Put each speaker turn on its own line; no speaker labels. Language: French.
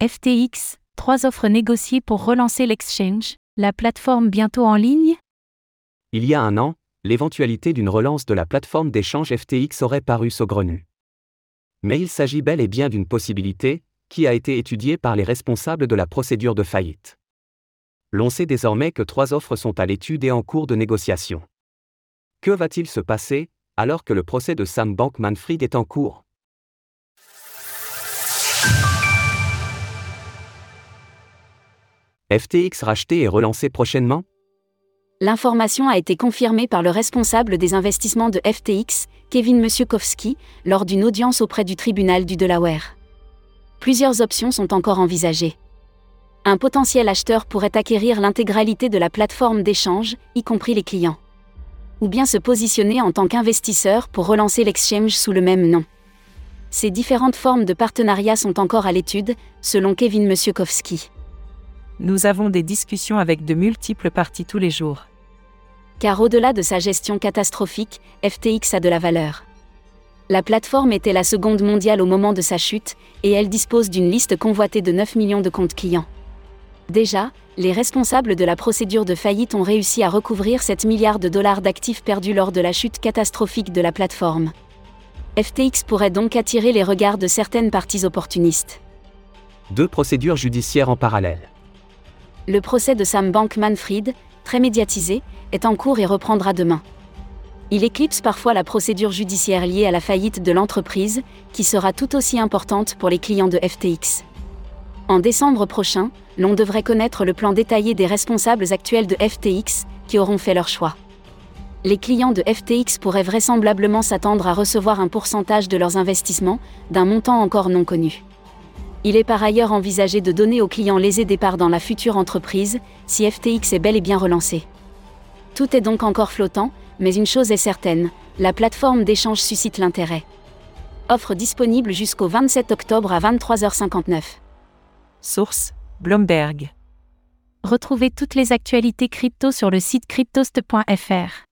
FTX, trois offres négociées pour relancer l'exchange, la plateforme bientôt en ligne?
Il y a un an, l'éventualité d'une relance de la plateforme d'échange FTX aurait paru saugrenue. Mais il s'agit bel et bien d'une possibilité, qui a été étudiée par les responsables de la procédure de faillite. L'on sait désormais que trois offres sont à l'étude et en cours de négociation. Que va-t-il se passer, alors que le procès de Sam Bankman-Fried est en cours? FTX racheté et relancé prochainement?
L'information a été confirmée par le responsable des investissements de FTX, Kevin Musiekowski, lors d'une audience auprès du tribunal du Delaware. Plusieurs options sont encore envisagées. Un potentiel acheteur pourrait acquérir l'intégralité de la plateforme d'échange, y compris les clients. Ou bien se positionner en tant qu'investisseur pour relancer l'exchange sous le même nom. Ces différentes formes de partenariat sont encore à l'étude, selon Kevin Musiekowski.
Nous avons des discussions avec de multiples parties tous les jours.
Car au-delà de sa gestion catastrophique, FTX a de la valeur. La plateforme était la seconde mondiale au moment de sa chute, et elle dispose d'une liste convoitée de 9 millions de comptes clients. Déjà, les responsables de la procédure de faillite ont réussi à recouvrir 7 milliards de dollars d'actifs perdus lors de la chute catastrophique de la plateforme. FTX pourrait donc attirer les regards de certaines parties opportunistes.
Deux procédures judiciaires en parallèle.
Le procès de Sam Bankman-Fried, très médiatisé, est en cours et reprendra demain. Il éclipse parfois la procédure judiciaire liée à la faillite de l'entreprise, qui sera tout aussi importante pour les clients de FTX. En décembre prochain, l'on devrait connaître le plan détaillé des responsables actuels de FTX, qui auront fait leur choix. Les clients de FTX pourraient vraisemblablement s'attendre à recevoir un pourcentage de leurs investissements, d'un montant encore non connu. Il est par ailleurs envisagé de donner aux clients lésés des parts dans la future entreprise, si FTX est bel et bien relancé. Tout est donc encore flottant, mais une chose est certaine, la plateforme d'échange suscite l'intérêt. Offre disponible jusqu'au 27 octobre à 23h59.
Source Bloomberg.
Retrouvez toutes les actualités crypto sur le site cryptost.fr.